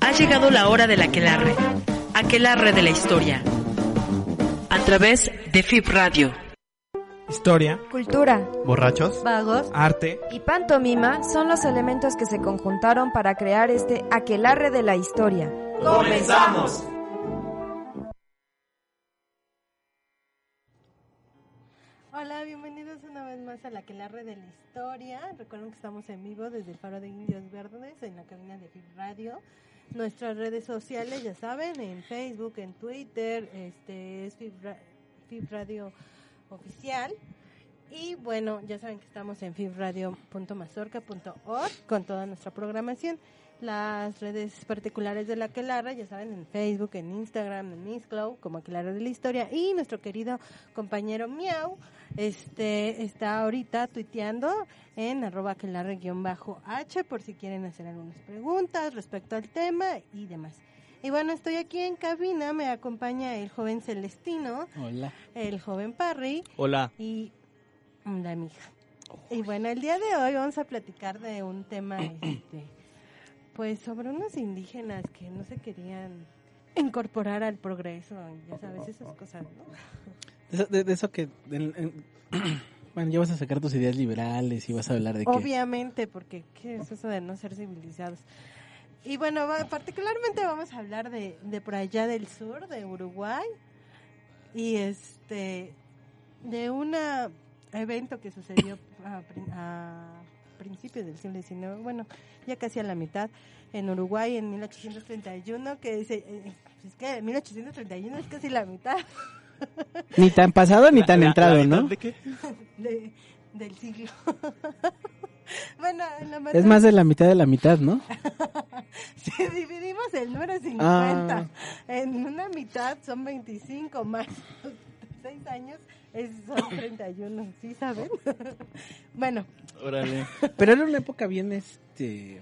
Ha llegado la hora del aquelarre, aquelarre de la historia, a través de FIP Radio. Historia, Cultura, Borrachos. vagos arte, y pantomima son los elementos que se conjuntaron para crear este aquelarre de la historia. ¡Comenzamos! Hola, bienvenidos más a la Aquelarre de la Historia. Recuerden que estamos en vivo desde el Faro de Indios Verdes en la cabina de FIP Radio. Nuestras redes sociales, ya saben, en Facebook, en Twitter, este es FIP Radio Oficial. Y bueno, ya saben que estamos en fibradio.mazorca.org con toda nuestra programación. Las redes particulares de la Aquelarre, ya saben, en Facebook, en Instagram, en Mixcloud, como Aquelarre de la Historia. Y nuestro querido compañero Miau, este está ahorita tuiteando en arroba aquelarre-h por si quieren hacer algunas preguntas respecto al tema y demás. Y bueno, estoy aquí en cabina, me acompaña el joven Celestino, Hola. el joven Parry Hola. y la mija. Y bueno, el día de hoy vamos a platicar de un tema, este, pues sobre unos indígenas que no se querían incorporar al progreso, ya sabes, esas cosas, ¿no? De eso, de- de eso que... en- en- bueno, ya vas a sacar tus ideas liberales y vas a hablar de que... Obviamente, porque ¿qué es eso de no ser civilizados? Y bueno, va- particularmente vamos a hablar de, de por allá del sur, de Uruguay, y este, de un evento que sucedió a, a principios del siglo XIX, bueno, ya casi a la mitad, en Uruguay en 1831, que dice, eh, es que 1831 es casi la mitad Ni tan pasado ni tan La- la entrado, ¿no? ¿De qué? de- del siglo. bueno, en la Es más de la mitad de la mitad, ¿no? Si dividimos el número 50 Ah. en una mitad son 25 más 6 años es, son 31, ¿sí saben? bueno, Órale. Pero era una época bien, este...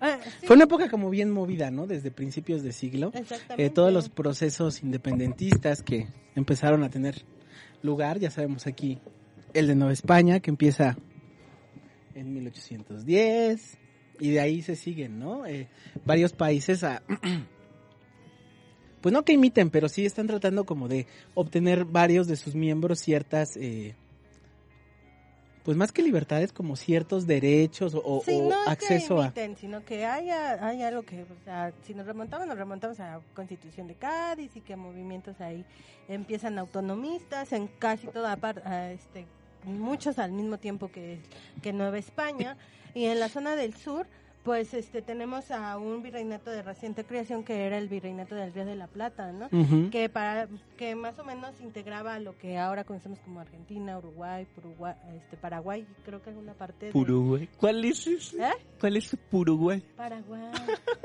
ah, sí, Fue una época como bien movida, ¿no? Desde principios de siglo. exactamente. Eh, todos los procesos independentistas que empezaron a tener lugar, ya sabemos aquí, el de Nueva España, que empieza en 1810, y de ahí se siguen, ¿no? Eh, varios países a... Pues no que imiten, pero sí están tratando como de obtener varios de sus miembros ciertas, eh, pues más que libertades, como ciertos derechos o, Sí, o no es acceso que a... imiten, sino que haya, hay algo que, o sea, si nos remontamos, nos remontamos a la Constitución de Cádiz y que movimientos ahí empiezan autonomistas en casi toda parte, este, muchos al mismo tiempo que, que Nueva España. Y en la zona del sur, pues este tenemos a un virreinato de reciente creación que era el virreinato del Río de la Plata, ¿no? Que para que más o menos integraba lo que ahora conocemos como Argentina, Uruguay, Uruguay este Paraguay, creo que alguna parte de Puruguay. ¿Cuál es ese? ¿Eh? ¿Cuál es su Puruguay? Paraguay.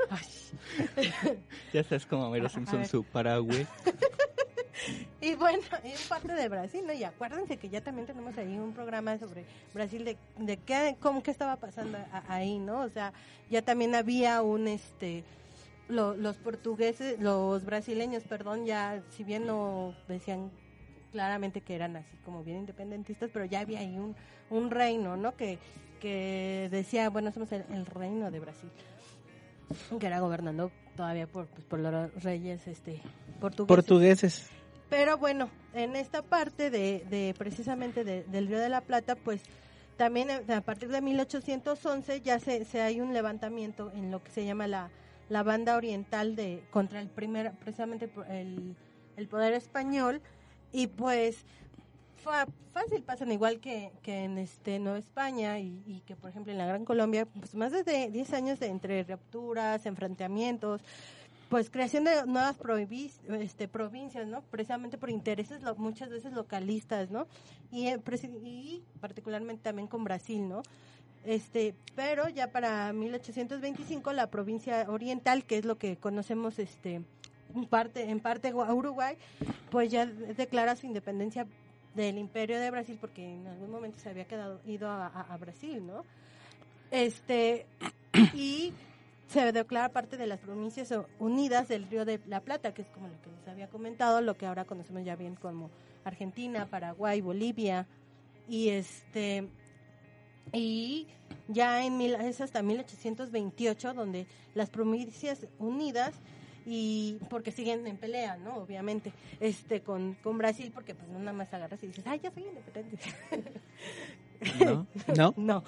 Ay. Ya sabes cómo Homero A Simpson su Paraguay. Y bueno, en parte de Brasil, ¿no? Y acuérdense que ya también tenemos ahí un programa sobre Brasil de, de qué, cómo, qué estaba pasando ahí, ¿no? O sea, ya también había un, este, lo- los portugueses, los brasileños, perdón, ya, si bien no decían claramente que eran así como bien independentistas, pero ya había ahí un, un reino, ¿no? Que, que decía, bueno, somos el, el reino de Brasil, que era gobernando todavía por, pues, por los reyes, este, portugueses. Portugueses. Pero bueno, en esta parte de, precisamente de- del Río de la Plata, pues también eh, a partir de 1811 ya se, se hay un levantamiento en lo que se llama la, la banda oriental de contra el primer precisamente el, el poder español. Y pues fácil pasan igual que, que en este Nueva España y, y que por ejemplo en la Gran Colombia pues más de 10 años de entre rupturas, enfrentamientos, pues creación de nuevas este, provincias, ¿no? Precisamente por intereses lo- muchas veces localistas, ¿no? Y, eh, y particularmente también con Brasil, ¿no? Este, pero ya para 1825 la provincia oriental, que es lo que conocemos este parte en parte Gua- Uruguay, pues ya declara su independencia del Imperio de Brasil porque en algún momento se había quedado ido a, a- a Brasil, ¿no? Este y se declara parte de las provincias unidas del Río de la Plata, que es como lo que les había comentado, lo que ahora conocemos ya bien como Argentina, Paraguay, Bolivia y este y ya en mil, es hasta 1828 donde las provincias unidas y porque siguen en pelea, ¿no? Obviamente, este con, con Brasil porque pues no nada más agarras y dices, "Ay, ya soy independiente." ¿No? ¿No? no.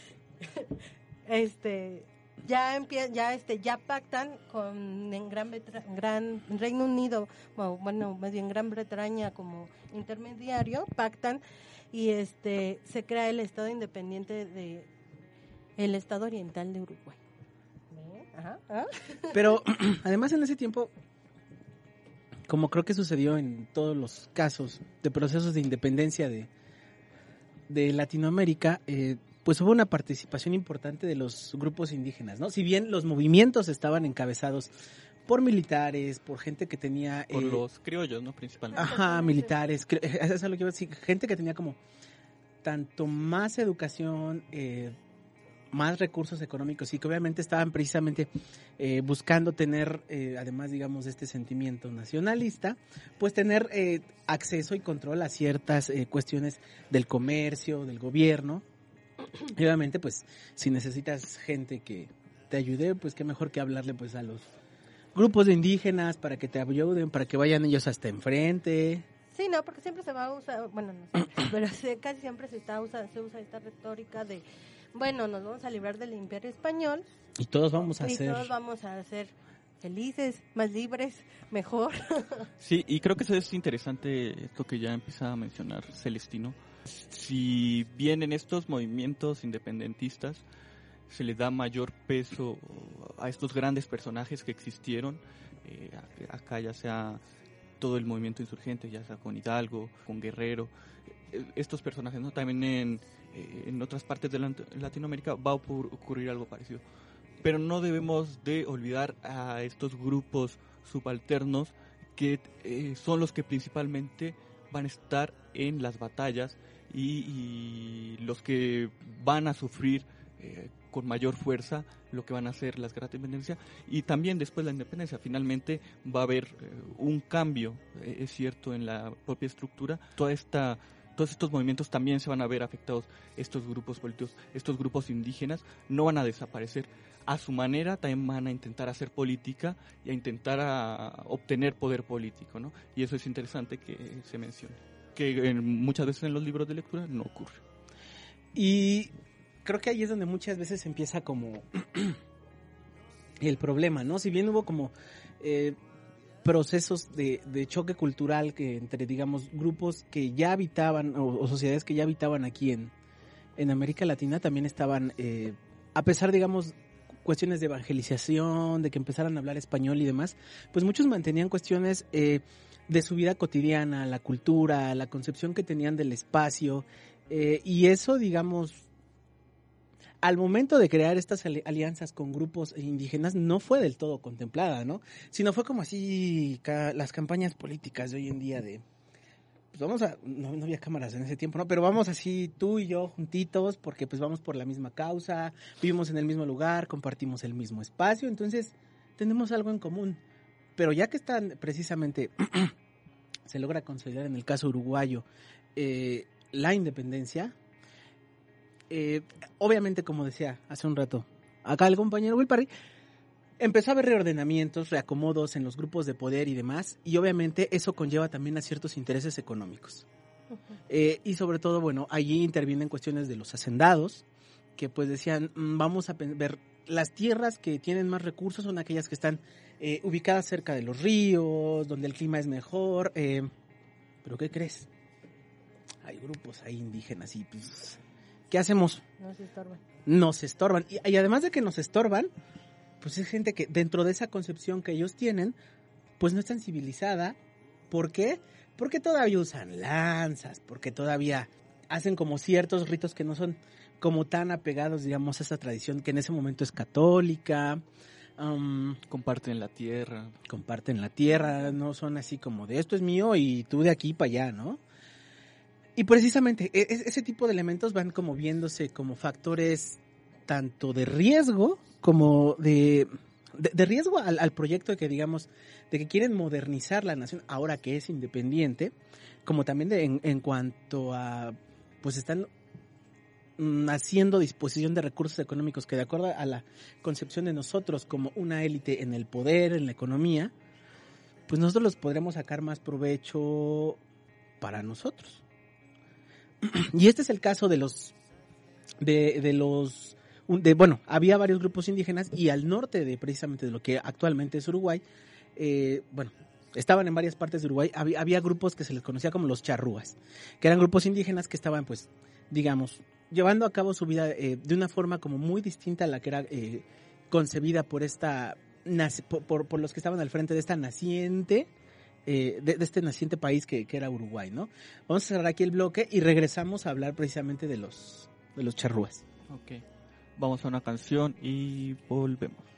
este ya empie- ya este ya pactan con en Gran Bretra- Gran Reino Unido, bueno, más bien Gran Bretaña como intermediario, pactan y este se crea el Estado independiente de el Estado Oriental de Uruguay. Ajá, ajá. Pero además en ese tiempo, como creo que sucedió en todos los casos de procesos de independencia de, de Latinoamérica, eh, pues hubo una participación importante de los grupos indígenas, ¿no? Si bien los movimientos estaban encabezados por militares, por gente que tenía... Por eh, los criollos, ¿no? Principalmente. Ajá, militares. Eso es lo que iba a decir. Gente que tenía como tanto más educación, eh, más recursos económicos y que obviamente estaban precisamente eh, buscando tener, eh, además, digamos, de este sentimiento nacionalista, pues tener eh, acceso y control a ciertas eh, cuestiones del comercio, del gobierno. Y obviamente, pues, si necesitas gente que te ayude, pues qué mejor que hablarle pues a los grupos de indígenas para que te ayuden, para que vayan ellos hasta enfrente. Sí, no, porque siempre se va a usar, bueno, no sé, pero casi siempre se está usa, se usa esta retórica de, bueno, nos vamos a librar del imperio español Y todos vamos a y hacer... todos vamos a ser felices, más libres, mejor. Sí, y creo que eso es interesante, esto que ya empieza a mencionar Celestino. Si bien en estos movimientos independentistas se le da mayor peso a estos grandes personajes que existieron, eh, acá ya sea todo el movimiento insurgente, ya sea con Hidalgo, con Guerrero, eh, estos personajes, ¿no? También en, eh, en otras partes de Lat- Latinoamérica va a ocur- ocurrir algo parecido. Pero no debemos de olvidar a estos grupos subalternos que eh, son los que principalmente van a estar en las batallas y, los que van a sufrir eh, con mayor fuerza lo que van a hacer las guerras de independencia. Y también después de la independencia finalmente va a haber eh, un cambio eh, es cierto en la propia estructura. Toda esta todos estos movimientos también se van a ver afectados estos grupos políticos estos grupos indígenas no van a desaparecer a su manera también van a intentar hacer política y a intentar a obtener poder político, ¿no? Y eso es interesante que se mencione, que muchas veces en los libros de lectura no ocurre. Y creo que ahí es donde muchas veces empieza como el problema, ¿no? Si bien hubo como eh, procesos de, choque cultural que entre, digamos, grupos que ya habitaban o, o sociedades que ya habitaban aquí en, en América Latina, también estaban, eh, a pesar, digamos, cuestiones de evangelización, de que empezaran a hablar español y demás, pues muchos mantenían cuestiones eh, de su vida cotidiana, la cultura, la concepción que tenían del espacio, eh, y eso, digamos, al momento de crear estas ali- alianzas con grupos indígenas no fue del todo contemplada, ¿no? Sino fue como así las campañas políticas de hoy en día de, pues vamos a, no, no había cámaras en ese tiempo, ¿no? Pero vamos así tú y yo juntitos porque pues vamos por la misma causa, vivimos en el mismo lugar, compartimos el mismo espacio, entonces tenemos algo en común. Pero ya que están precisamente, se logra consolidar en el caso uruguayo eh, la independencia, eh, obviamente, como decía hace un rato, acá el compañero Will Parry, empezó a haber reordenamientos, reacomodos en los grupos de poder y demás, y obviamente eso conlleva también a ciertos intereses económicos. Eh, y sobre todo, bueno, allí intervienen cuestiones de los hacendados, que pues decían, mm, vamos a ver, las tierras que tienen más recursos son aquellas que están eh, ubicadas cerca de los ríos, donde el clima es mejor. eh, pero ¿qué crees? Hay grupos ahí indígenas y pues, ¿qué hacemos? No se estorban. nos estorban. Y, y además de que nos estorban, pues es gente que dentro de esa concepción que ellos tienen, pues no es tan civilizada. ¿Por qué? Porque todavía usan lanzas, porque todavía hacen como ciertos ritos que no son como tan apegados, digamos, a esa tradición que en ese momento es católica. am, Comparten la tierra. comparten la tierra, no son así como de esto es mío y tú de aquí para allá, ¿no? Y precisamente e- e- ese tipo de elementos van como viéndose como factores tanto de riesgo como de, de, riesgo al, al proyecto de que digamos, de que quieren modernizar la nación ahora que es independiente, como también de, en, en cuanto a, pues están mm, haciendo disposición de recursos económicos que de acuerdo a la concepción de nosotros como una élite en el poder, en la economía, pues nosotros los podremos sacar más provecho para nosotros. Y este es el caso de los de, de los de, bueno, había varios grupos indígenas y al norte de precisamente de lo que actualmente es Uruguay, eh, bueno, estaban en varias partes de Uruguay, había, grupos que se les conocía como los charrúas, que eran grupos indígenas que estaban, pues, digamos, llevando a cabo su vida eh, de una forma como muy distinta a la que era eh, concebida por esta, por, por, los que estaban al frente de esta naciente, eh, de, de, este naciente país que, que, era Uruguay, ¿no? Vamos a cerrar aquí el bloque y regresamos a hablar precisamente de los, de los charrúas. Ok, vamos a una canción y volvemos.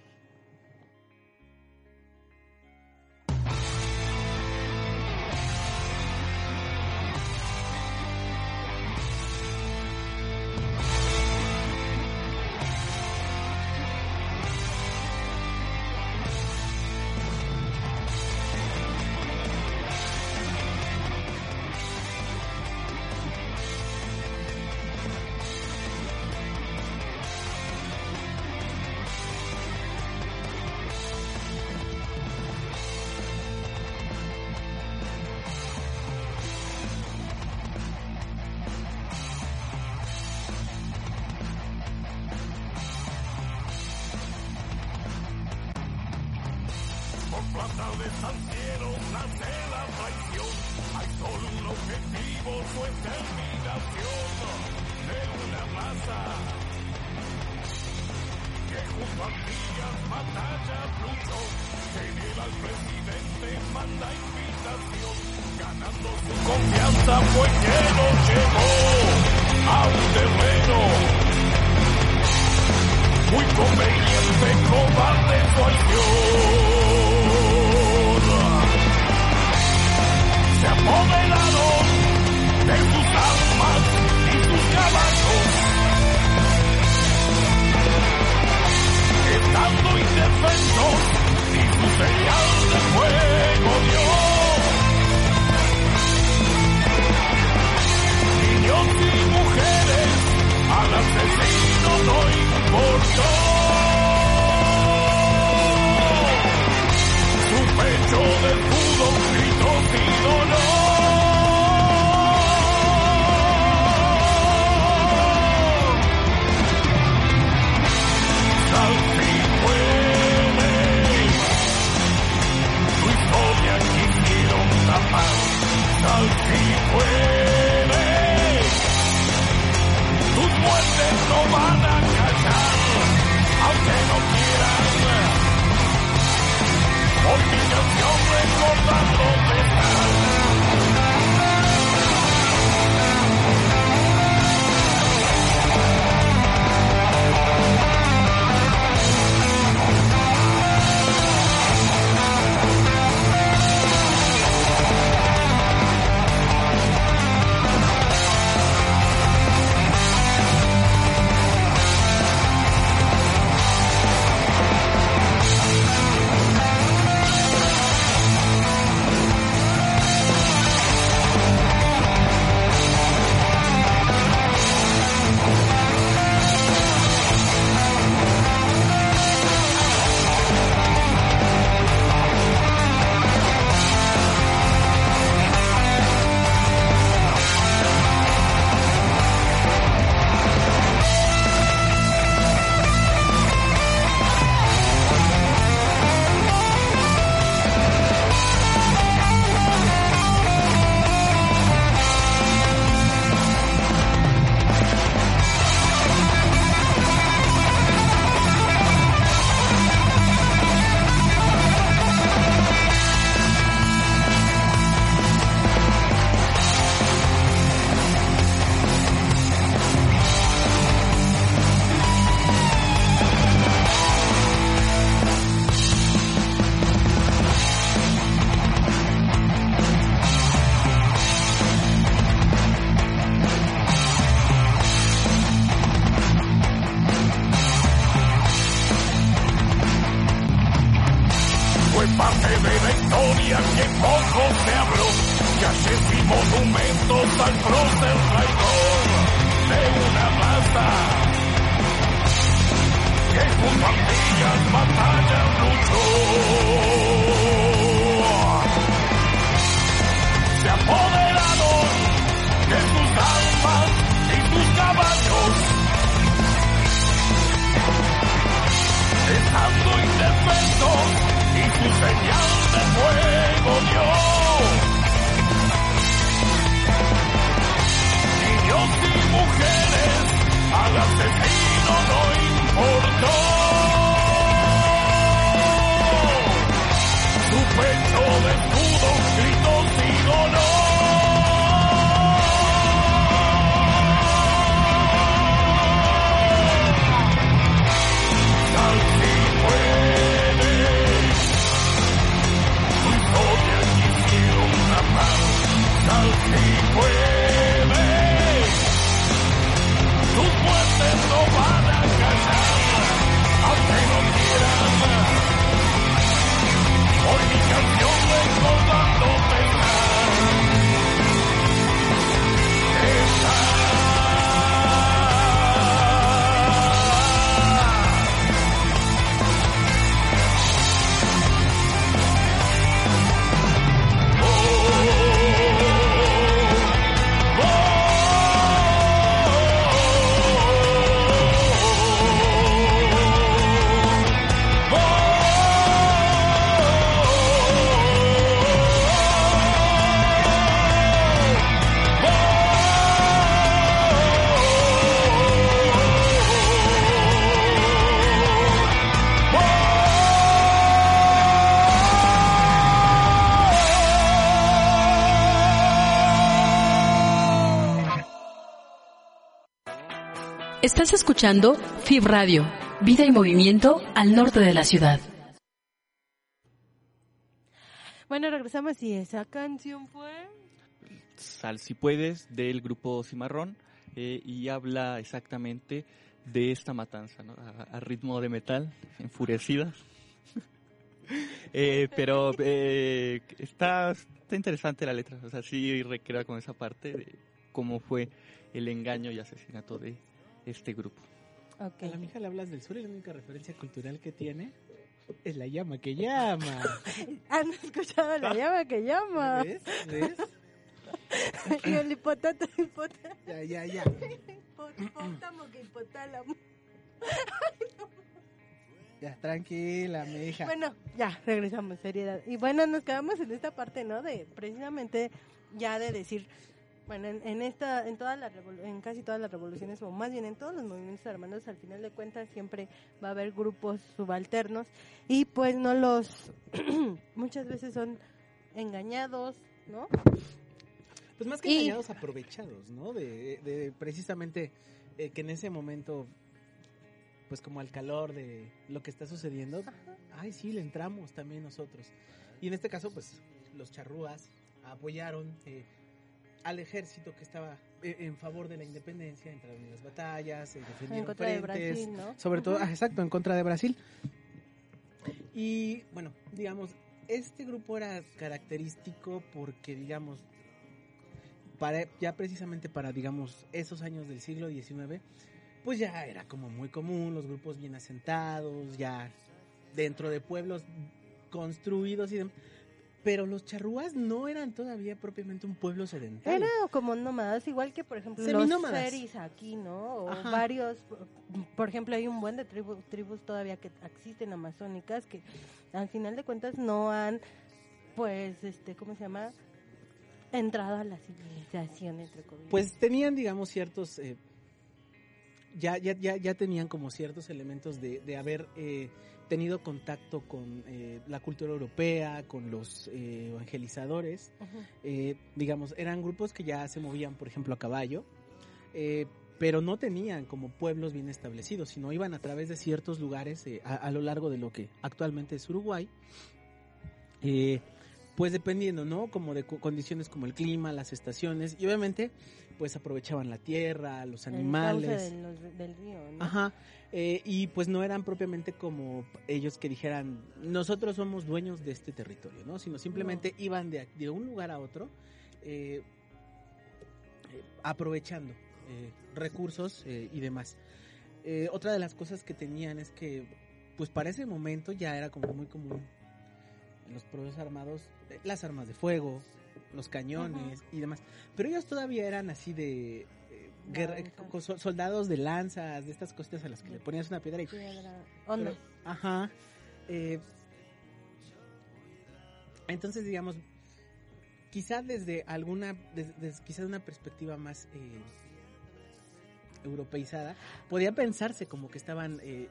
Estás escuchando FIB Radio, vida y movimiento al norte de la ciudad. Bueno, regresamos y esa canción fue... Sal si puedes del grupo Cimarrón eh, y habla exactamente de esta matanza, ¿no? a, a ritmo de metal, enfurecida. Eh, pero eh, está, está interesante la letra, o sea, sí recrea con esa parte de cómo fue el engaño y asesinato de este grupo. A la mija le hablas del sur y la única referencia cultural que tiene es la llama que llama. ¿Han escuchado la llama que llama? ¿Ves? ¿Ves? y el hipotato, hipotato. Ya, ya, ya. Que hipotálamo. Ya, tranquila, mi hija. Bueno, ya, regresamos, seriedad. Y bueno, nos quedamos en esta parte, ¿no? De precisamente ya de decir, bueno, en, en esta, en todas las revolu- en casi todas las revoluciones, o más bien en todos los movimientos armados, al final de cuentas siempre va a haber grupos subalternos y pues no los, muchas veces son engañados, ¿no? Pues más que Y- engañados, aprovechados, ¿no? De, de precisamente eh, que en ese momento, pues como al calor de lo que está sucediendo, ay, sí, le entramos también nosotros. Y en este caso, pues los charrúas apoyaron eh, al ejército que estaba eh, en favor de la independencia, entraron en las batallas, eh, defendieron En contra de frentes, Brasil, ¿no? sobre todo, ah, exacto, en contra de Brasil. Y bueno, digamos, este grupo era característico porque, digamos, para, ya precisamente para, digamos, esos años del siglo XIX, pues ya era como muy común, los grupos bien asentados, ya dentro de pueblos construidos y demás. Pero los charrúas no eran todavía propiamente un pueblo sedentario. Era como nómadas, igual que por ejemplo los seris aquí, ¿no? O Ajá. varios, por ejemplo, hay un buen de tribu- tribus todavía que existen amazónicas que al final de cuentas no han, pues, este, ¿cómo se llama? Entrado a la civilización, entre comillas. Pues tenían, digamos, ciertos... eh, ya, ya, ya, ya tenían como ciertos elementos de, de haber eh, tenido contacto con eh, la cultura europea, con los eh, evangelizadores. Eh, digamos, eran grupos que ya se movían, por ejemplo, a caballo, eh, pero no tenían como pueblos bien establecidos, sino iban a través de ciertos lugares a, a lo largo de lo que actualmente es Uruguay. Pues dependiendo, ¿no? Como de co- condiciones como el clima, las estaciones, y obviamente, pues aprovechaban la tierra, los El animales. cauce los- del río, ¿no? Ajá, eh, y pues no eran propiamente como ellos que dijeran, nosotros somos dueños de este territorio, ¿no? Sino simplemente iban de, de un lugar a otro, eh, eh, aprovechando eh, recursos y demás. Otra de las cosas que tenían es que, pues para ese momento ya era como muy común los procesos armados eh, las armas de fuego, los cañones y demás. Pero ellos todavía eran así de eh, guerra- soldados de lanzas, de estas cosas a las que le ponías una piedra y Piedra. Onda. pero- ajá. Eh, entonces, digamos, quizá desde alguna, des- des- quizá de una perspectiva más eh, europeizada, podía pensarse como que estaban eh,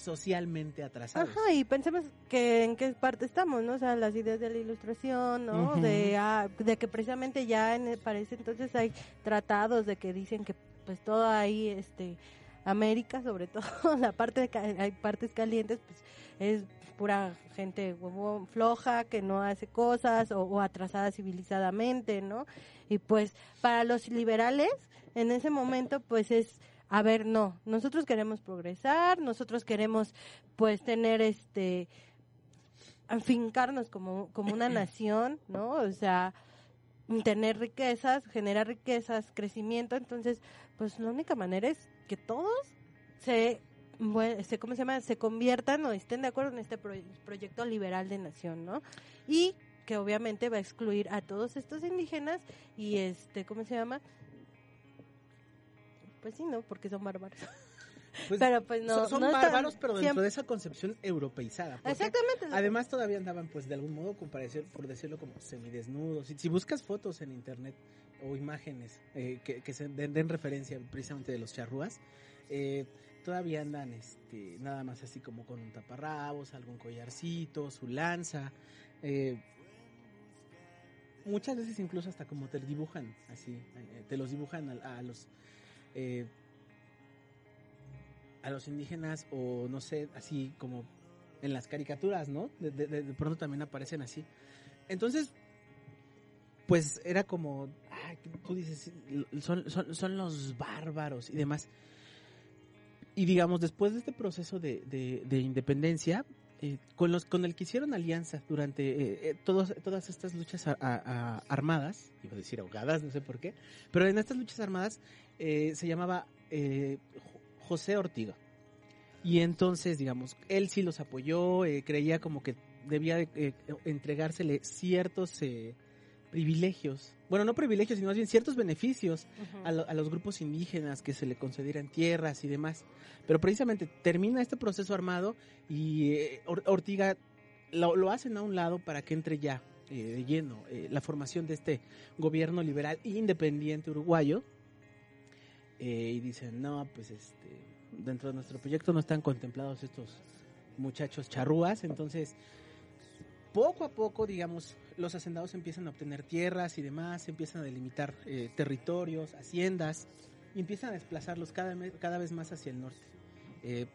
socialmente atrasados. Ajá, y pensemos que en qué parte estamos, ¿no? O sea, las ideas de la ilustración, ¿no? De, ah, de que precisamente ya en, para ese entonces hay tratados de que dicen que pues todo ahí, este, América, sobre todo, la parte de, hay partes calientes, pues es pura gente huevón, floja, que no hace cosas o, o atrasada civilizadamente, ¿no? Y pues para los liberales, en ese momento, pues es a ver, no, nosotros queremos progresar, nosotros queremos pues tener este afincarnos como, como una nación, ¿no? O sea, tener riquezas, generar riquezas, crecimiento, entonces, pues la única manera es que todos se bueno, se, ¿cómo se llama? se conviertan o estén de acuerdo en este pro- proyecto liberal de nación, ¿no? Y que obviamente va a excluir a todos estos indígenas y este, ¿cómo se llama? Pues sí, ¿no? Porque son bárbaros. Pues, pero pues no. son están bárbaros, pero dentro siempre- de esa concepción europeizada. Exactamente. Además todavía andaban pues de algún modo, parecer, por decirlo como semidesnudos. Y si buscas fotos en internet o imágenes eh, que, que se den, den referencia precisamente de los charrúas, eh, todavía andan este, nada más así como con un taparrabos, algún collarcito, su lanza. eh, muchas veces incluso hasta como te dibujan, así, te los dibujan a, a los... eh, a los indígenas o no sé, así como en las caricaturas, ¿no? De, pronto también aparecen así. Entonces, pues era como, ay, tú dices, son, son, son los bárbaros y demás. Y digamos, después de este proceso de, de, de independencia, eh, con los con el que hicieron alianza durante eh, eh, todas estas luchas armadas, iba a decir ahogadas, no sé por qué, pero en estas luchas armadas eh, se llamaba eh, Jo- José Ortiga. Y entonces, digamos, él sí los apoyó, eh, creía como que debía de, eh, entregársele ciertos eh, privilegios, bueno, no privilegios, sino más bien ciertos beneficios a, lo- a los grupos indígenas que se le concedieran tierras y demás. Pero precisamente termina este proceso armado y eh, Or- Ortiga lo, lo hacen a un lado para que entre ya eh, de lleno la formación de este gobierno liberal independiente uruguayo. Eh, y dicen, no, pues este, dentro de nuestro proyecto no están contemplados estos muchachos charrúas, entonces poco a poco, digamos, los hacendados empiezan a obtener tierras y demás, empiezan a delimitar eh, territorios, haciendas, y empiezan a desplazarlos cada, cada vez más hacia el norte. Eh,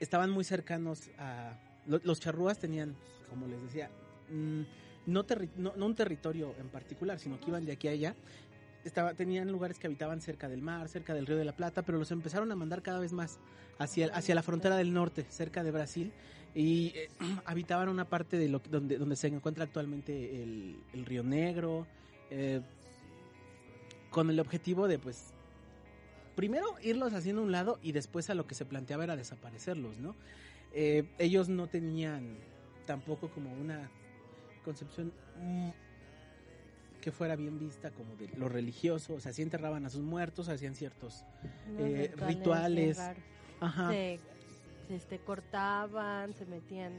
estaban muy cercanos a... lo- los charrúas tenían, como les decía, mm, no un territorio en particular, sino que iban de aquí a allá. Estaba, tenían lugares que habitaban cerca del mar, cerca del río de la Plata, pero los empezaron a mandar cada vez más hacia, hacia la frontera del norte, cerca de Brasil, y eh, habitaban una parte de lo donde, donde se encuentra actualmente el, río Negro, eh, con el objetivo de pues primero irlos haciendo un lado y después a lo que se planteaba era desaparecerlos, ¿no? Eh, ellos no tenían tampoco como una concepción mm, que fuera bien vista como de lo religioso, o sea, sí enterraban a sus muertos, hacían ciertos eh, rituales. Ajá. Se, se, este, cortaban, se metían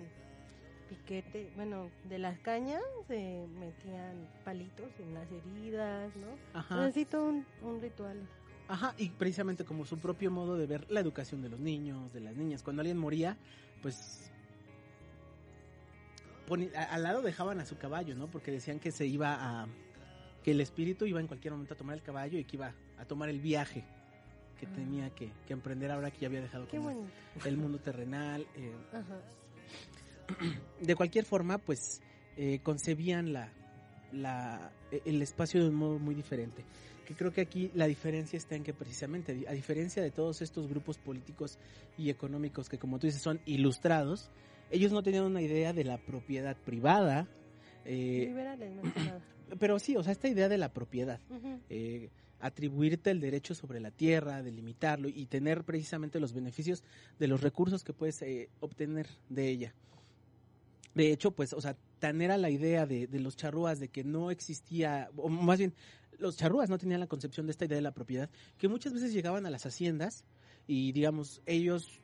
piquete, bueno, de las cañas se metían palitos en las heridas, ¿no? Ajá. Necesito un, un ritual. Ajá, y precisamente como su propio modo de ver la educación de los niños, de las niñas. Cuando alguien moría, pues al lado dejaban a su caballo, ¿no? Porque decían que se iba a que el espíritu iba en cualquier momento a tomar el caballo y que iba a tomar el viaje que Ah. tenía que, que emprender ahora que ya había dejado como el mundo terrenal. eh, Ajá. de cualquier forma, pues eh, concebían la, la, el espacio de un modo muy diferente. Que creo que aquí la diferencia está en que precisamente, a diferencia de todos estos grupos políticos y económicos que como tú dices son ilustrados, ellos no tenían una idea de la propiedad privada, eh, Liberales, nada. Pero sí, o sea, esta idea de la propiedad. Eh, atribuirte el derecho sobre la tierra, delimitarlo y tener precisamente los beneficios de los recursos que puedes eh, obtener de ella. De hecho, pues, o sea, tan era la idea de, de, los charrúas de que no existía, o más bien, los charrúas no tenían la concepción de esta idea de la propiedad, que muchas veces llegaban a las haciendas y, digamos, ellos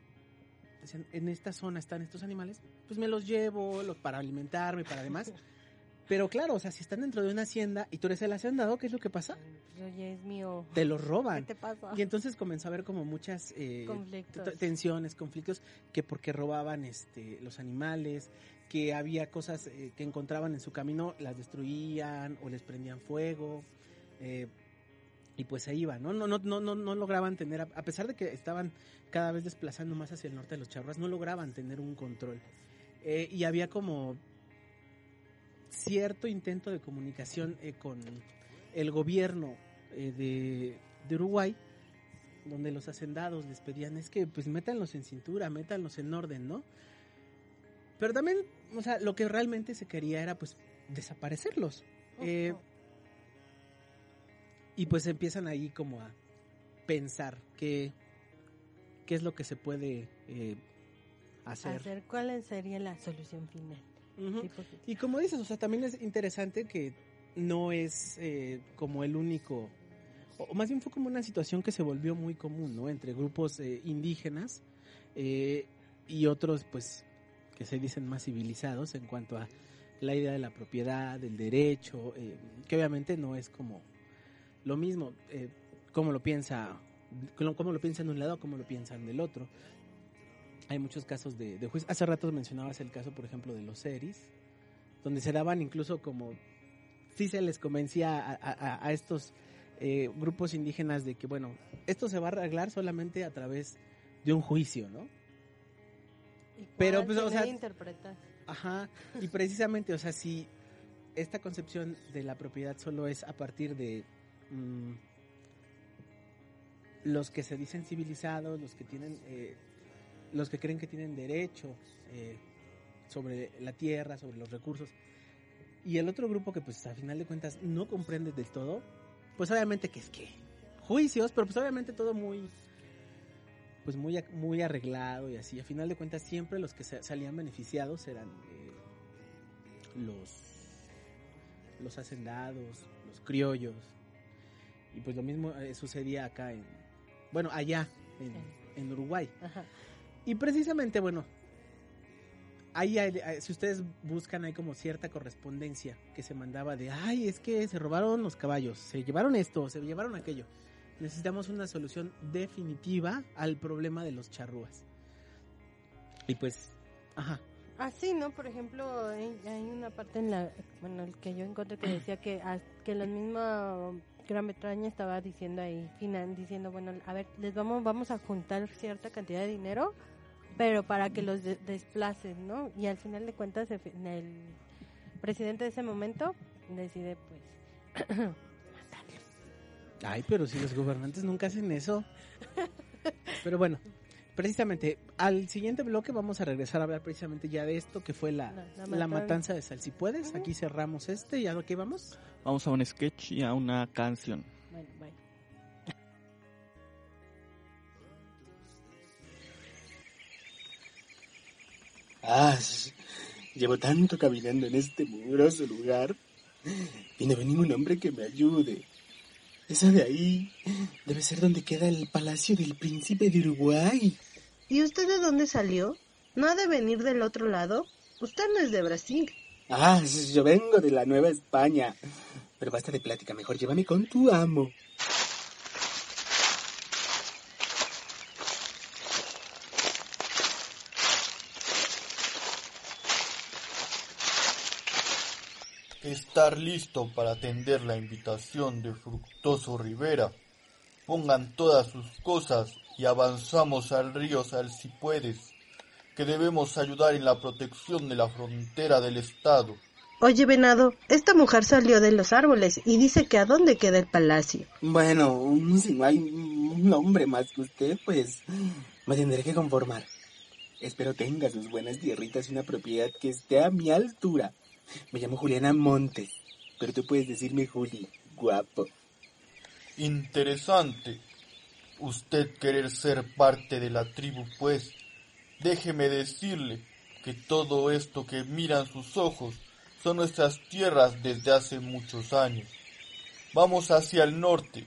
decían, en esta zona están estos animales, pues me los llevo los, para alimentarme, para demás. Pero claro, o sea, si están dentro de una hacienda y tú eres el hacendado, ¿qué es lo que pasa? Oye, es mío. Te los roban. ¿Qué te pasa? Y entonces comenzó a haber como muchas eh, Conflictos. tensiones, conflictos, que porque robaban este, los animales, que había cosas eh, que encontraban en su camino, las destruían o les prendían fuego. Eh, y pues se iban, ¿no? No, no, no, no, no lograban tener, a pesar de que estaban cada vez desplazando más hacia el norte de los charras, no lograban tener un control. Eh, y había como cierto intento de comunicación eh, con el gobierno eh, de, Uruguay, donde los hacendados les pedían, es que pues métanlos en cintura, métanlos en orden, ¿no? Pero también, o sea, lo que realmente se quería era pues desaparecerlos. -huh. y pues empiezan ahí como a pensar qué, qué es lo que se puede eh, hacer. hacer. ¿Cuál sería la solución final? Uh -huh. Y como dices, o sea, también es interesante que no es eh, como el único, o más bien fue como una situación que se volvió muy común, ¿no? Entre grupos eh, indígenas eh, y otros, pues, que se dicen más civilizados en cuanto a la idea de la propiedad, del derecho, eh, que obviamente no es como lo mismo, eh, como lo piensa, como lo piensan de un lado, como lo piensan del otro. Hay muchos casos de, de juicio. Hace rato mencionabas el caso, por ejemplo, de los seris, donde se daban incluso como, sí se les convencía a, a, a estos eh, grupos indígenas de que, bueno, esto se va a arreglar solamente a través de un juicio, ¿no? Pero, pues, o sea. Ajá, y precisamente, o sea, si esta concepción de la propiedad solo es a partir de mmm, los que se dicen civilizados, los que tienen, eh, los que creen que tienen derecho eh, sobre la tierra, sobre los recursos, y el otro grupo que pues a final de cuentas no comprende del todo, pues obviamente que es que juicios, pero pues obviamente todo muy pues muy, muy arreglado y así. A final de cuentas, siempre los que salían beneficiados eran eh, los, los hacendados, los criollos. Y pues lo mismo eh, sucedía acá en, bueno, allá en, en Uruguay. Ajá. Y precisamente, bueno, ahí hay, si ustedes buscan, hay como cierta correspondencia que se mandaba de, ay, es que se robaron los caballos, se llevaron esto, se llevaron aquello necesitamos una solución definitiva al problema de los charrúas. Y pues, ajá. Así, ¿no? Por ejemplo, hay, una parte en la, bueno, el que yo encontré que decía que, que la misma Gran Bretaña estaba diciendo ahí, final, diciendo, bueno, a ver, les vamos, vamos a juntar cierta cantidad de dinero, pero para que los de desplacen, ¿no? Y al final de cuentas, el presidente de ese momento decide, pues, Ay, pero si los gobernantes nunca hacen eso. Pero bueno, precisamente al siguiente bloque vamos a regresar a hablar precisamente ya de esto que fue la, la, la, la matanza de Sal. Si puedes, uh -huh. aquí cerramos este y a lo que vamos. Vamos a un sketch y a una canción. Bueno, bye. Ah, llevo tanto caminando en este mugroso lugar y no ve ningún hombre que me ayude. Esa de ahí debe ser donde queda el palacio del príncipe de Uruguay. ¿Y usted de dónde salió? ¿No ha de venir del otro lado? Usted no es de Brasil. Ah, yo vengo de la Nueva España. Pero basta de plática, mejor llévame con tu amo. Estar listo para atender la invitación de Fructoso Rivera. Pongan todas sus cosas y avanzamos al río Sal si puedes, que debemos ayudar en la protección de la frontera del Estado. Oye, venado, esta mujer salió de los árboles y dice que a dónde queda el palacio. Bueno, si no hay un hombre más que usted, pues me tendré que conformar. Espero tenga sus buenas tierritas y una propiedad que esté a mi altura. Me llamo Juliana Montes, pero tú puedes decirme Juli, guapo. Interesante. Usted querer ser parte de la tribu, pues. Déjeme decirle que todo esto que miran sus ojos son nuestras tierras desde hace muchos años. Vamos hacia el norte.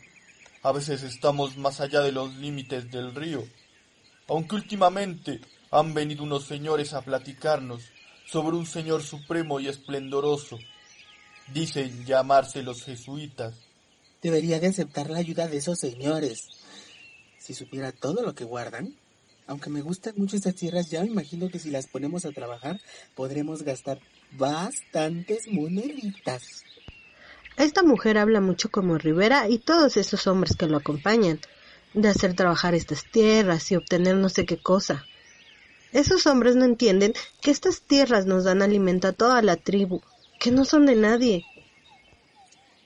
A veces estamos más allá de los límites del río. Aunque últimamente han venido unos señores a platicarnos sobre un Señor supremo y esplendoroso. Dicen llamarse los jesuitas. Debería de aceptar la ayuda de esos señores. Si supiera todo lo que guardan. Aunque me gustan mucho estas tierras, ya me imagino que si las ponemos a trabajar, podremos gastar bastantes moneditas. Esta mujer habla mucho como Rivera y todos esos hombres que lo acompañan, de hacer trabajar estas tierras y obtener no sé qué cosa. Esos hombres no entienden que estas tierras nos dan alimento a toda la tribu, que no son de nadie.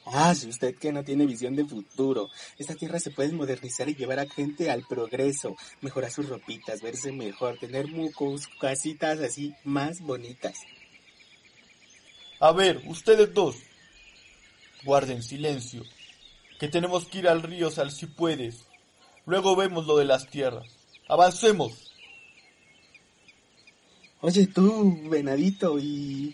Ah, si usted que no tiene visión de futuro. Esta tierra se puede modernizar y llevar a gente al progreso, mejorar sus ropitas, verse mejor, tener mucos, casitas así más bonitas. A ver, ustedes dos, guarden silencio, que tenemos que ir al río Sal si puedes. Luego vemos lo de las tierras. Avancemos. Oye tú, venadito, ¿y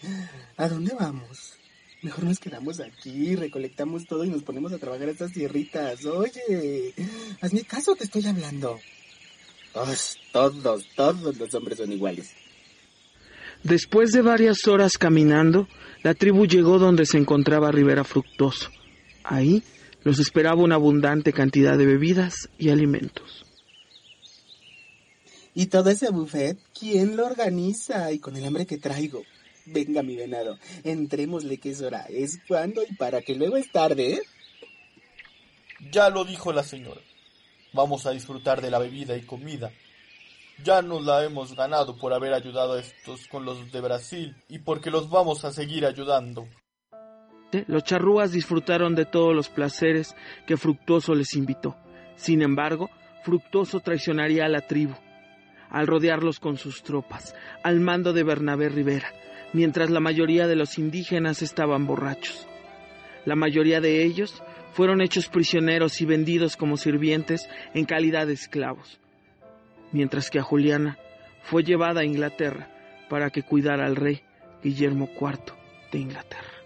a dónde vamos? Mejor nos quedamos aquí, recolectamos todo y nos ponemos a trabajar estas tierritas. Oye, hazme caso, te estoy hablando. todos, todos los hombres son iguales. Después de varias horas caminando, la tribu llegó donde se encontraba Rivera Fructoso. Ahí los esperaba una abundante cantidad de bebidas y alimentos. Y todo ese buffet, ¿quién lo organiza? Y con el hambre que traigo. Venga, mi venado, entrémosle que es hora, es cuando y para que luego es tarde, ¿eh? Ya lo dijo la señora. Vamos a disfrutar de la bebida y comida. Ya nos la hemos ganado por haber ayudado a estos con los de Brasil y porque los vamos a seguir ayudando. Los charrúas disfrutaron de todos los placeres que Fructuoso les invitó. Sin embargo, Fructuoso traicionaría a la tribu al rodearlos con sus tropas, al mando de Bernabé Rivera, mientras la mayoría de los indígenas estaban borrachos. La mayoría de ellos fueron hechos prisioneros y vendidos como sirvientes en calidad de esclavos, mientras que a Juliana fue llevada a Inglaterra para que cuidara al rey Guillermo IV de Inglaterra.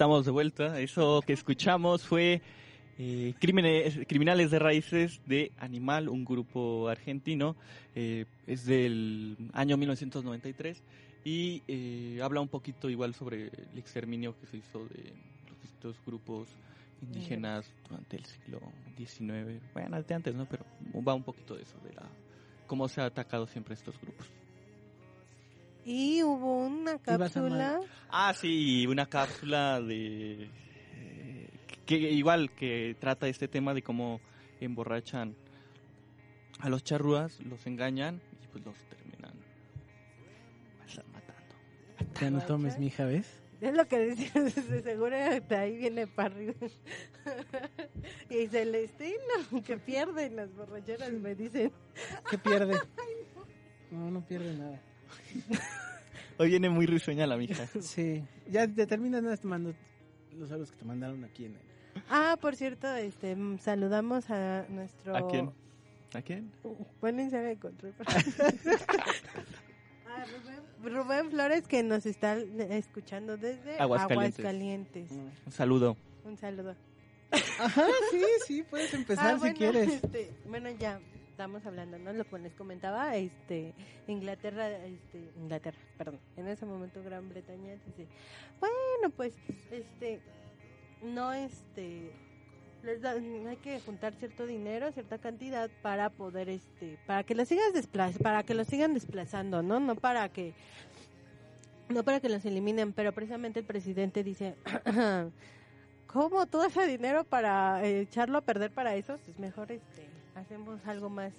Estamos de vuelta. Eso que escuchamos fue eh, Crímenes, Criminales de Raíces de Animal, un grupo argentino. Eh, es del año 1993 y eh, habla un poquito igual sobre el exterminio que se hizo de los distintos grupos indígenas durante el siglo XIX. Bueno, de antes, ¿no? Pero va un poquito de eso, de la cómo se ha atacado siempre estos grupos. Y hubo una cápsula. Ah, sí, una cápsula de. eh, que igual que trata este tema de cómo emborrachan a los charrúas, los engañan y pues los terminan matando. Ya no tomes, mija, ¿ves? Es lo que decías, de seguro de ahí viene Parry. y Celestino, que pierden las borracheras, me dicen. ¿Qué pierde? No, no pierde nada. Hoy viene muy risueña la mija. Sí, ya te terminan mando los saludos que te mandaron aquí en el... Ah, por cierto, este, mm, saludamos a nuestro... ¿A quién? ¿A quién? Bueno, se me encontró. A Rubén, Rubén Flores que nos está escuchando desde Aguascalientes. Aguascalientes. Un saludo. Un saludo. Ajá, sí, sí, puedes empezar Ah, si bueno, quieres. este, bueno, ya estamos hablando, ¿no? Lo que les comentaba, este, Inglaterra, este, Inglaterra, perdón, en ese momento Gran Bretaña dice, bueno, pues, este, no, este, les hay que juntar cierto dinero, cierta cantidad para poder, este, para que los sigas desplaz para que los sigan desplazando, ¿no? No para que, no para que los eliminen, pero precisamente el presidente dice, ¿cómo todo ese dinero para echarlo a perder para eso? Pues mejor, este, hacemos algo más,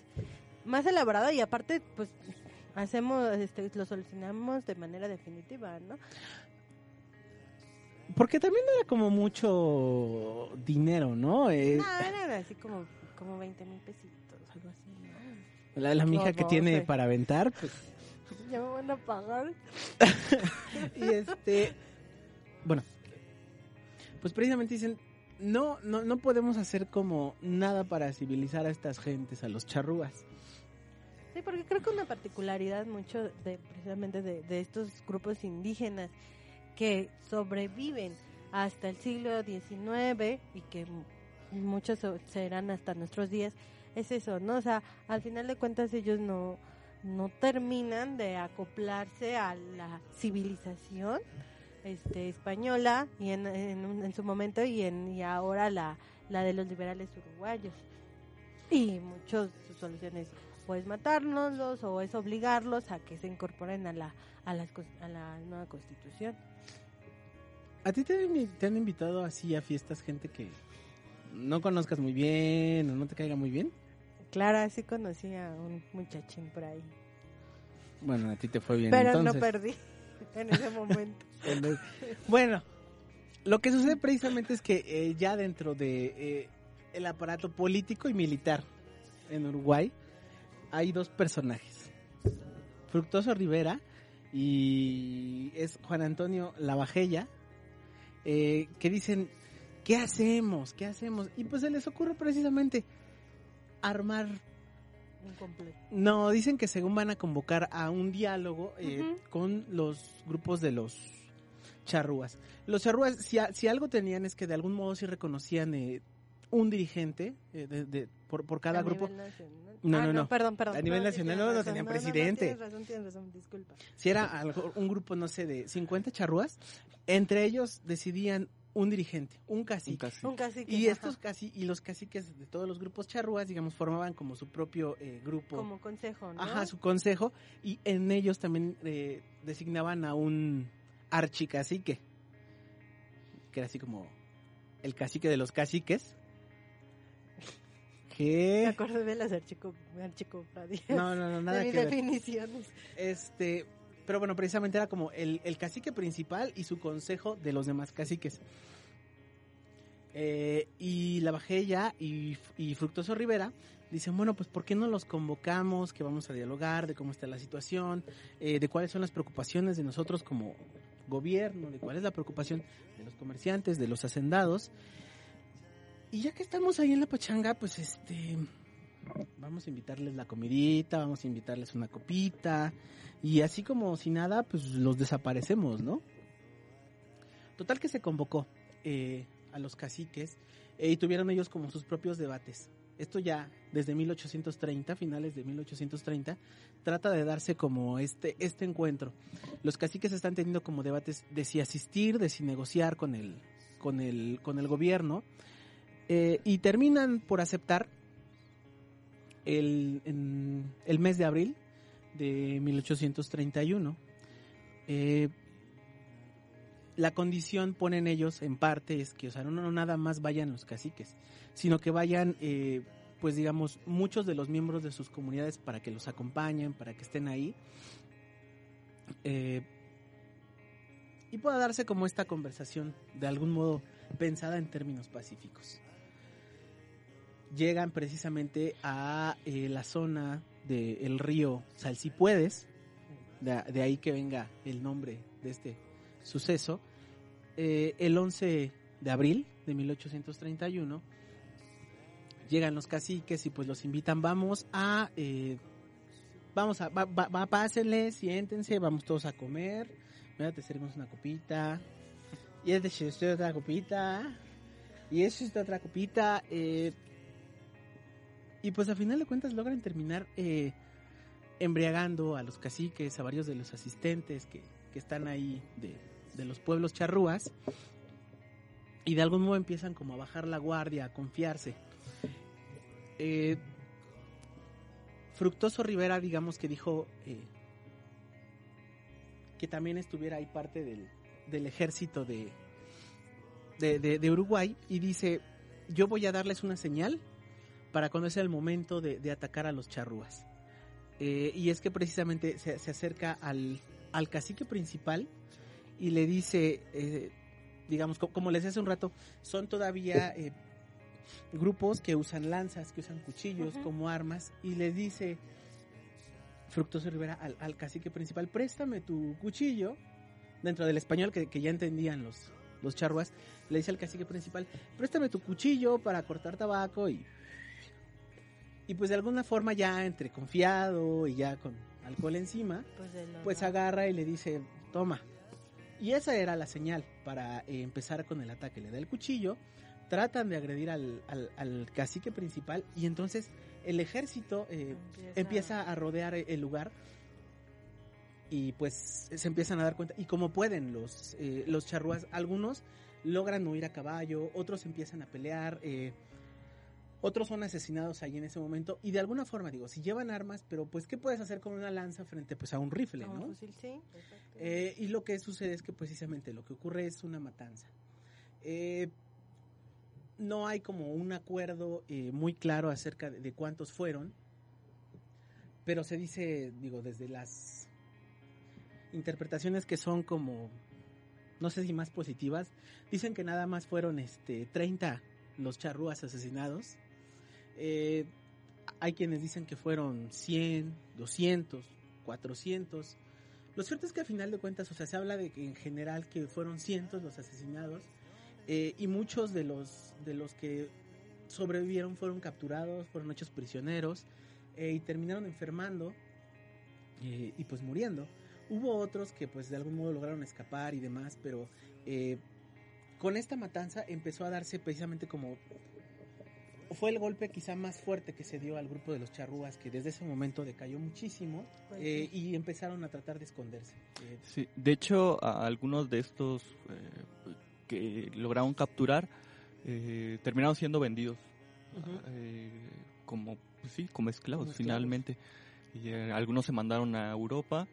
más elaborado y aparte, pues, hacemos, este, lo solucionamos de manera definitiva, ¿no? Porque también era como mucho dinero, ¿no? Eh, No, eran así como, como 20 mil pesitos, algo así, ¿no? la, la mija que No, tiene para aventar, pues... Ya me van a pagar. y este... Bueno, pues precisamente dicen, no, no, no podemos hacer como nada para civilizar a estas gentes, a los charrúas. Sí, porque creo que una particularidad mucho de precisamente de, de estos grupos indígenas que sobreviven hasta el siglo XIX y que muchos serán hasta nuestros días es eso, ¿no? O sea, al final de cuentas ellos no no terminan de acoplarse a la civilización este española y en, en, un- en su momento y en y ahora la la de los liberales uruguayos y muchos sus soluciones o es matárnoslos o es obligarlos a que se incorporen a la a las a la nueva constitución ¿A ti te han, te han invitado así a fiestas gente que no conozcas muy bien o no te caiga muy bien? Clara sí conocí a un muchachín por ahí Bueno, a ti te fue bien. pero entonces. no perdí en ese momento Bueno, lo que sucede precisamente es que eh, ya dentro de eh, el aparato político y militar en Uruguay hay dos personajes. Fructuoso Rivera y es Juan Antonio Lavajella eh, que dicen, ¿qué hacemos? ¿Qué hacemos? Y pues se les ocurre precisamente armar incompleto no, dicen que según van a convocar a un diálogo eh, con los grupos de los charrúas. Los charrúas, si, a- si algo tenían es que de algún modo sí reconocían eh, un dirigente eh, de, de- por, por cada A grupo. No, Ah, no, no. perdón perdón A nivel nacional no, no tenían No, no, no, presidente. tienes razón tienes razón disculpa Si era a lo mejor un grupo, no sé, de 50 charrúas, entre ellos decidían un dirigente, un cacique. un cacique Y ajá. estos casi y los caciques de todos los grupos charrúas, digamos, formaban como su propio eh, grupo. como consejo ¿no? Ajá, su consejo. Y en ellos también eh, designaban a un archicacique. Que era así como el cacique de los caciques. me Que... acuerdo de las archico archicofradías No, no, no, nada de mis que ver. definiciones Este... Pero bueno, precisamente era como el, el cacique principal y su consejo de los demás caciques. Eh, y la Bajella y, y Fructoso Rivera dicen, bueno, pues ¿por qué no los convocamos? Que vamos a dialogar de cómo está la situación, eh, de cuáles son las preocupaciones de nosotros como gobierno, de cuál es la preocupación de los comerciantes, de los hacendados. Y ya que estamos ahí en la pachanga, pues este, vamos a invitarles la comidita, vamos a invitarles una copita, y así como si nada, pues los desaparecemos, ¿no? Total que se convocó eh, a los caciques eh, y tuvieron ellos como sus propios debates. Esto ya desde 1830, finales de 1830, trata de darse como este, este encuentro. Los caciques están teniendo como debates de si asistir, de si negociar con el, con el, con el gobierno eh, y terminan por aceptar el, el mes de abril de 1831. Eh, la condición ponen ellos en parte es que, o sea, no, nada más vayan los caciques, sino que vayan, eh, pues digamos, muchos de los miembros de sus comunidades para que los acompañen, para que estén ahí. Eh, y pueda darse como esta conversación de algún modo pensada en términos pacíficos. Llegan precisamente a eh, la zona del río Salsipuedes, de, de, ahí que venga el nombre de este suceso, eh, el 11 de abril de 1831 llegan los caciques y pues los invitan, vamos a, eh, vamos a, pásenle, siéntense, vamos todos a comer, mira, te servimos una copita, y es de otra copita, y es de otra copita, eh, y pues a final de cuentas logran terminar eh, embriagando a los caciques, a varios de los asistentes que, que están ahí de, de, los pueblos charrúas. Y de algún modo empiezan como a bajar la guardia, a confiarse. Eh, Fructoso Rivera, digamos que dijo eh, que también estuviera ahí parte del, del ejército de, de, de, Uruguay y dice, yo voy a darles una señal para cuando sea el momento de, de atacar a los charrúas. Eh, y es que precisamente se, se acerca al, al, cacique principal y le dice, eh, digamos, como, como, les decía hace un rato, son todavía eh, grupos que usan lanzas, que usan cuchillos uh -huh. como armas, y le dice Fructoso Rivera al, al, cacique principal, préstame tu cuchillo, dentro del español que, que ya entendían los, los charruas, le dice al cacique principal, préstame tu cuchillo para cortar tabaco y y pues de alguna forma ya entre confiado y ya con alcohol encima, pues, pues agarra y le dice, toma. Y esa era la señal para eh, empezar con el ataque. Le da el cuchillo, tratan de agredir al, al, al cacique principal y entonces el ejército eh, empieza. empieza. a rodear el lugar y pues se empiezan a dar cuenta. Y como pueden los, eh, los charrúas, algunos logran huir a caballo, otros empiezan a pelear. Otros son asesinados ahí en ese momento y de alguna forma digo si llevan armas pero pues qué puedes hacer con una lanza frente pues a un rifle no, un fusil, sí, eh, y lo que sucede es que precisamente lo que ocurre es una matanza. Eh, no hay como un acuerdo eh, muy claro acerca de, de, cuántos fueron pero se dice digo desde las interpretaciones que son como no sé si más positivas dicen que nada más fueron este 30 los charrúas asesinados eh, hay quienes dicen que fueron 100, 200, 400. Lo cierto es que al final de cuentas, o sea, se habla de que en general que fueron cientos los asesinados eh, y muchos de los de los que sobrevivieron fueron capturados, fueron hechos prisioneros eh, y terminaron enfermando eh, y pues muriendo. Hubo otros que pues de algún modo lograron escapar y demás, pero eh, con esta matanza empezó a darse precisamente como fue el golpe quizá más fuerte que se dio al grupo de los charrúas, que desde ese momento decayó muchísimo pues eh, y empezaron a tratar de esconderse. Eh, sí, de hecho, a algunos de estos eh, que lograron capturar terminaron siendo vendidos uh -huh. como, pues sí, como esclavos, como finalmente. Y algunos se mandaron a Europa.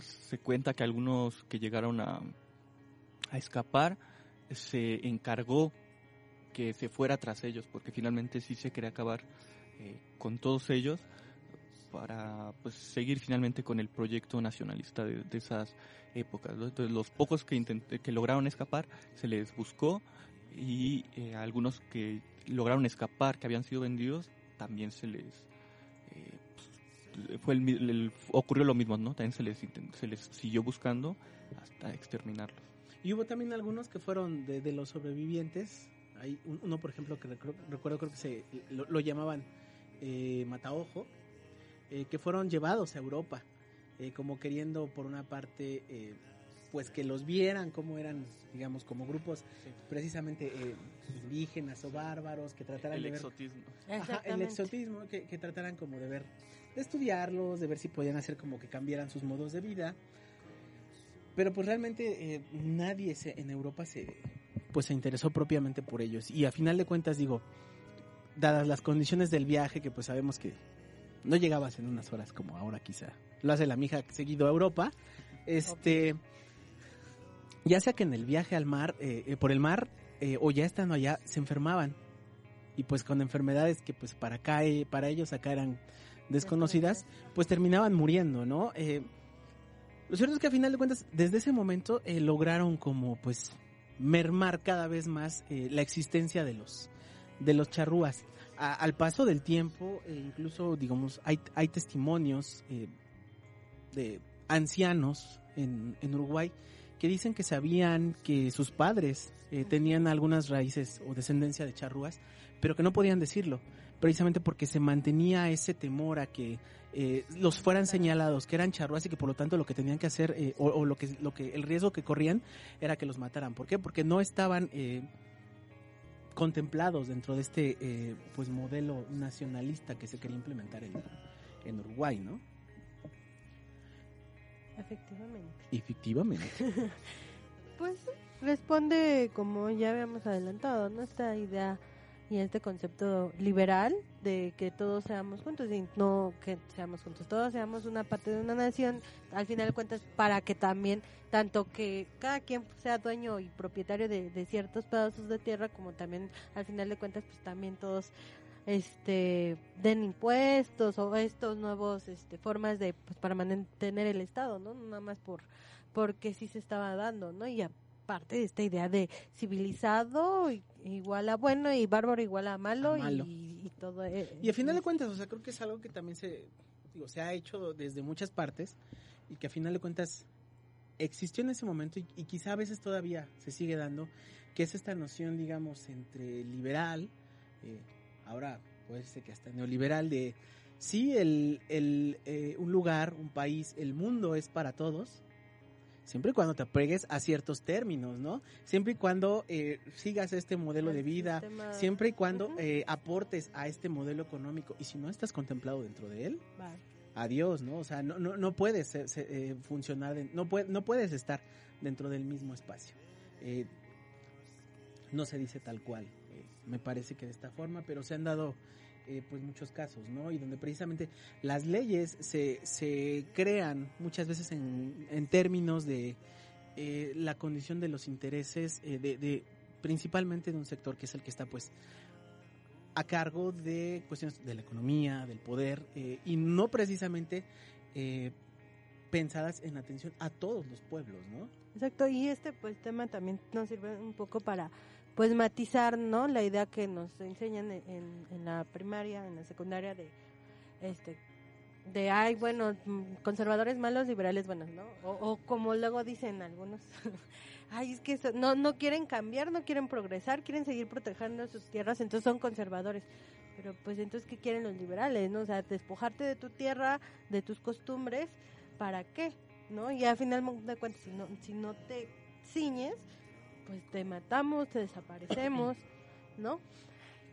se cuenta que algunos que llegaron a, a escapar se encargó que se fuera tras ellos, porque finalmente sí se quería acabar eh, con todos ellos para pues seguir finalmente con el proyecto nacionalista de, esas épocas. Entonces los pocos que, intenté, que lograron escapar se les buscó y eh, algunos que lograron escapar, que habían sido vendidos, también se les... Eh, fue el, el, ocurrió lo mismo, ¿no? También se les, se les siguió buscando hasta exterminarlos. Y hubo también algunos que fueron de, de los sobrevivientes, hay uno, por ejemplo, que recuerdo, creo que se lo, lo llamaban eh, Mataojo, eh, que fueron llevados a Europa, eh, como queriendo, por una parte, pues que los vieran como eran, digamos, como grupos precisamente eh, indígenas o bárbaros, que trataran El de ver... exotismo. Ajá, el exotismo, que, que trataran como de ver, de estudiarlos, de ver si podían hacer como que cambiaran sus modos de vida. Pero pues realmente eh, nadie se, en Europa se, pues se interesó propiamente por ellos. Y a final de cuentas digo, dadas las condiciones del viaje, que pues sabemos que no llegabas en unas horas como ahora quizá lo hace la mija seguido a Europa, este, ya sea que en el viaje al mar, eh, eh, por el mar, eh, o ya estando allá, se enfermaban. Y pues con enfermedades que pues para acá, eh, para ellos acá eran desconocidas, pues terminaban muriendo, ¿no? Lo cierto es que a final de cuentas, desde ese momento lograron como pues mermar cada vez más eh, la existencia de los de los charrúas. Al paso del tiempo, eh, incluso digamos, hay, hay testimonios eh, de ancianos en, en Uruguay que dicen que sabían que sus padres tenían algunas raíces o descendencia de charrúas, pero que no podían decirlo, precisamente porque se mantenía ese temor a que eh, los fueran señalados que eran charrúas y que por lo tanto lo que tenían que hacer eh, o, o lo que lo que el riesgo que corrían era que los mataran. ¿Por qué? Porque no estaban eh, contemplados dentro de este eh, pues modelo nacionalista que se quería implementar en, en Uruguay, ¿no? Efectivamente. Efectivamente. Pues responde, como ya habíamos adelantado, ¿no? Esta idea y este concepto liberal de que todos seamos juntos y no que seamos juntos, todos seamos una parte de una nación, al final de cuentas, para que también, tanto que cada quien sea dueño y propietario de, ciertos pedazos de tierra, como también, al final de cuentas, pues también todos este den impuestos o estos nuevos este formas de pues para mantener el estado no No nada más por porque sí se estaba dando no y aparte de esta idea de civilizado igual a bueno y bárbaro igual a malo, A malo. Y, y todo eh, Y a final de cuentas, o sea, creo que es algo que también se, digo, se ha hecho desde muchas partes y que a final de cuentas existió en ese momento y, y quizá a veces todavía se sigue dando, que es esta noción, digamos, entre liberal, eh, ahora puede ser que hasta neoliberal, de sí, el, el, eh, un lugar, un país, el mundo es para todos, siempre y cuando te apegues a ciertos términos, ¿no? Siempre y cuando eh, sigas este modelo de vida, sistema- siempre y cuando eh, aportes a este modelo económico y si no estás contemplado dentro de él, Vale. adiós, ¿no? O sea, no, no, no puedes eh, se- funcionar, no, puede, no puedes estar dentro del mismo espacio. Eh, no se dice tal cual, eh, me parece que de esta forma, pero se han dado eh, pues muchos casos, ¿no? Y donde precisamente las leyes se, se crean muchas veces en, en términos de eh, la condición de los intereses eh, de, principalmente de un sector que es el que está pues a cargo de cuestiones de la economía, del poder, eh, y no precisamente eh, pensadas en atención a todos los pueblos, ¿no? Exacto, y este pues tema también nos sirve un poco para pues matizar, ¿no? La idea que nos enseñan en, en, en la primaria, en la secundaria de este de ay, bueno, mm, conservadores malos, liberales buenos, ¿no? O, como luego dicen algunos, ay, es que eso- no no quieren cambiar, no quieren progresar, quieren seguir protegiendo sus tierras, entonces son conservadores. Pero pues entonces qué quieren los liberales, ¿no? O sea, despojarte de tu tierra, de tus costumbres, ¿para qué? ¿No? Y al final de cuentas si no si no te ciñes, pues te matamos, te desaparecemos, ¿no?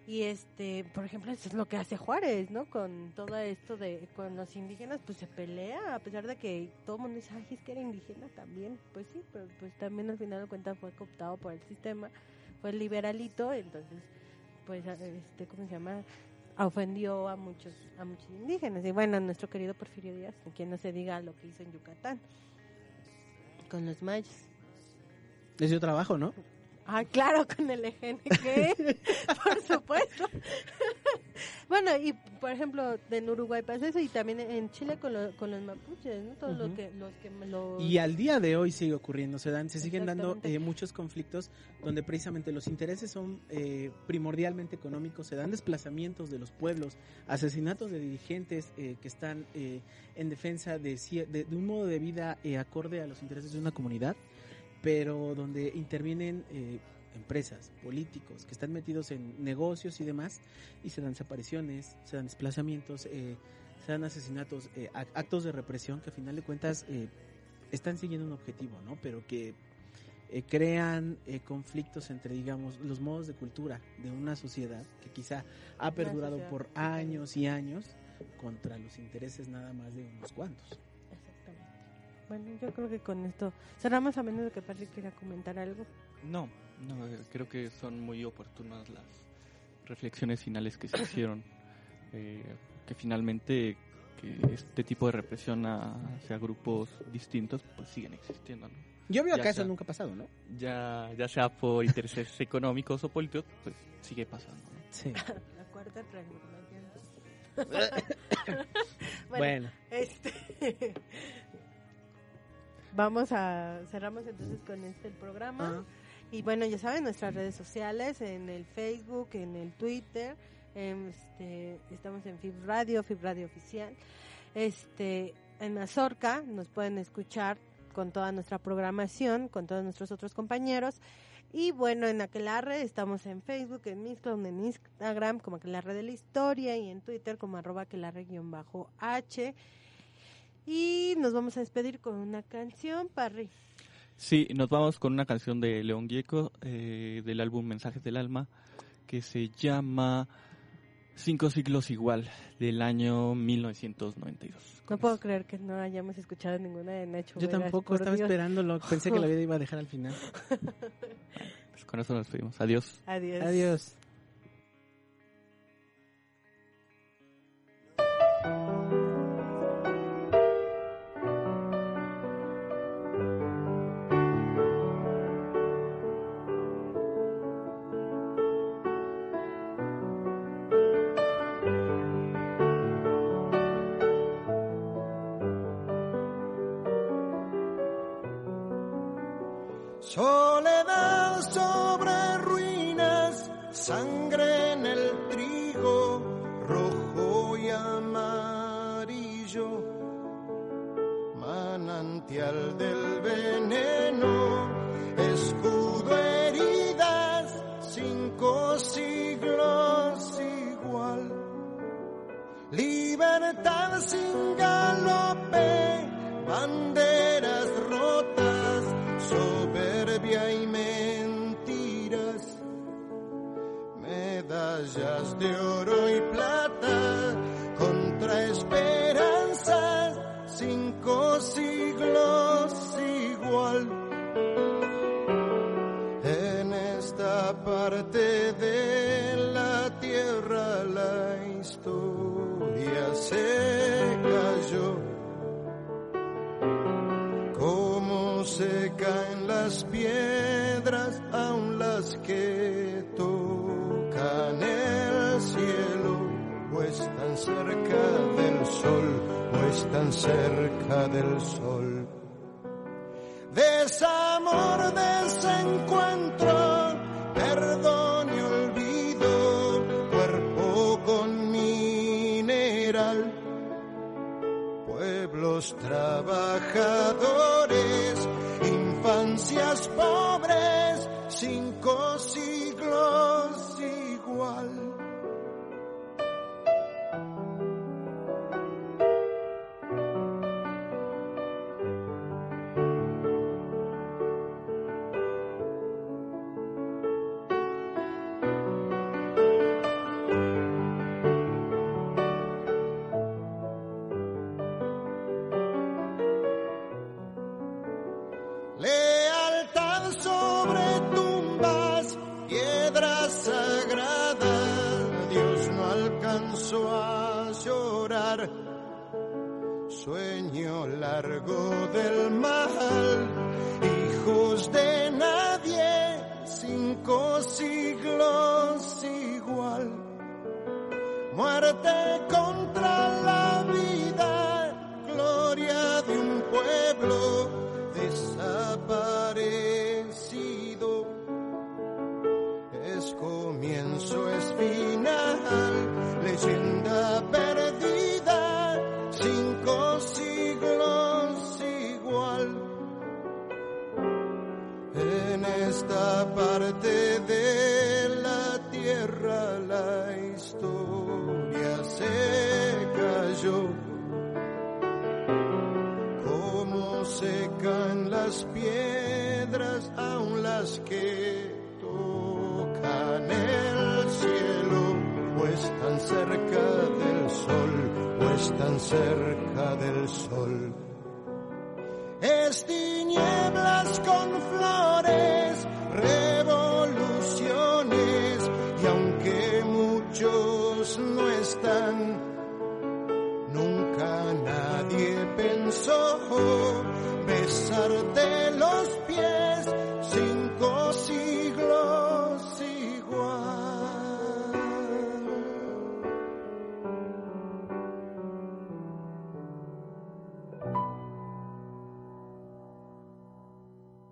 Y este, por ejemplo, eso es lo que hace Juárez, ¿no? Con todo esto de con los indígenas, pues se pelea, a pesar de que todo el mundo dice, ay, es que era indígena también. Pues sí, pero pues también al final de cuentas fue cooptado por el sistema, fue liberalito, entonces, pues, este, ¿cómo se llama? ofendió a muchos a muchos indígenas y bueno a nuestro querido Porfirio Díaz que no se diga lo que hizo en Yucatán con los mayas Es su trabajo, ¿no? Ah, claro, con el EGNG, por supuesto. bueno, y por ejemplo, en Uruguay pasa eso y también en Chile con, lo- con los mapuches, ¿no? Todos los Ujú. que, los que lo... Y al día de hoy sigue ocurriendo, se dan, se siguen dando eh, muchos conflictos donde precisamente los intereses son eh, primordialmente económicos, se dan desplazamientos de los pueblos, asesinatos de dirigentes eh, que están eh, en defensa de, de, de un modo de vida eh, acorde a los intereses de una comunidad, pero donde intervienen eh, empresas, políticos que están metidos en negocios y demás y se dan desapariciones, se dan desplazamientos, eh, se dan asesinatos, eh, ac- actos de represión que a final de cuentas eh, están siguiendo un objetivo, ¿no? Pero que crean eh, conflictos entre, digamos, los modos de cultura de una sociedad que quizá ha perdurado por años y años contra los intereses nada más de unos cuantos. Bueno, yo creo que con esto cerramos a menos de que Patrick quiera comentar algo. No, no, creo que son muy oportunas las reflexiones finales que se hicieron, eh, que finalmente que este tipo de represión a- hacia grupos distintos pues siguen existiendo, ¿no? Yo veo Ya acá eso nunca ha pasado, ¿no? Ya, ya sea por intereses económicos o políticos, pues sigue pasando, ¿no? Sí. La cuarta transformación. Bueno. este vamos a cerramos entonces con este el programa. Y bueno ya saben nuestras redes sociales en el Facebook en el Twitter este estamos en Fib Radio Fib Radio oficial. Este en Azorca nos pueden escuchar con toda nuestra programación con todos nuestros otros compañeros. Y bueno, en Aquelarre estamos en Facebook, en Mixcloud, en Instagram como Aquelarre de la Historia y en Twitter como arroba Aquelarre-H. Y nos vamos a despedir con una canción, Parry. Sí, nos vamos con una canción de León Gieco eh, del álbum Mensajes del Alma que se llama Cinco siglos igual del año 1992. No puedo creer que no hayamos escuchado ninguna de Nacho Yo Vegas, tampoco estaba Dios. esperándolo. Pensé que la vida iba a dejar al final. Pues con eso nos despedimos. Adiós. Adiós. Adiós. Manantial del veneno, escudo heridas, cinco siglos igual, libertad sin galope, banderas rotas, soberbia y mentiras, medallas de oro y cerca del sol, o están cerca del sol. Desamor, desencuentro, perdón y olvido, cuerpo con mineral pueblos trabajadores, infancias pobres, cinco siglos igual. Lealtad sobre tumbas, piedras sagradas, Dios no alcanzó a llorar. Sueño largo del mal, hijos de nadie, cinco siglos igual. Muerte contra la vida, gloria de un pueblo desaparecido. Es comienzo, es final, leyenda que tocan el cielo, o están cerca del sol, o están cerca del sol. Es tinieblas con flores, revoluciones, y aunque muchos no están, nunca nadie pensó besarte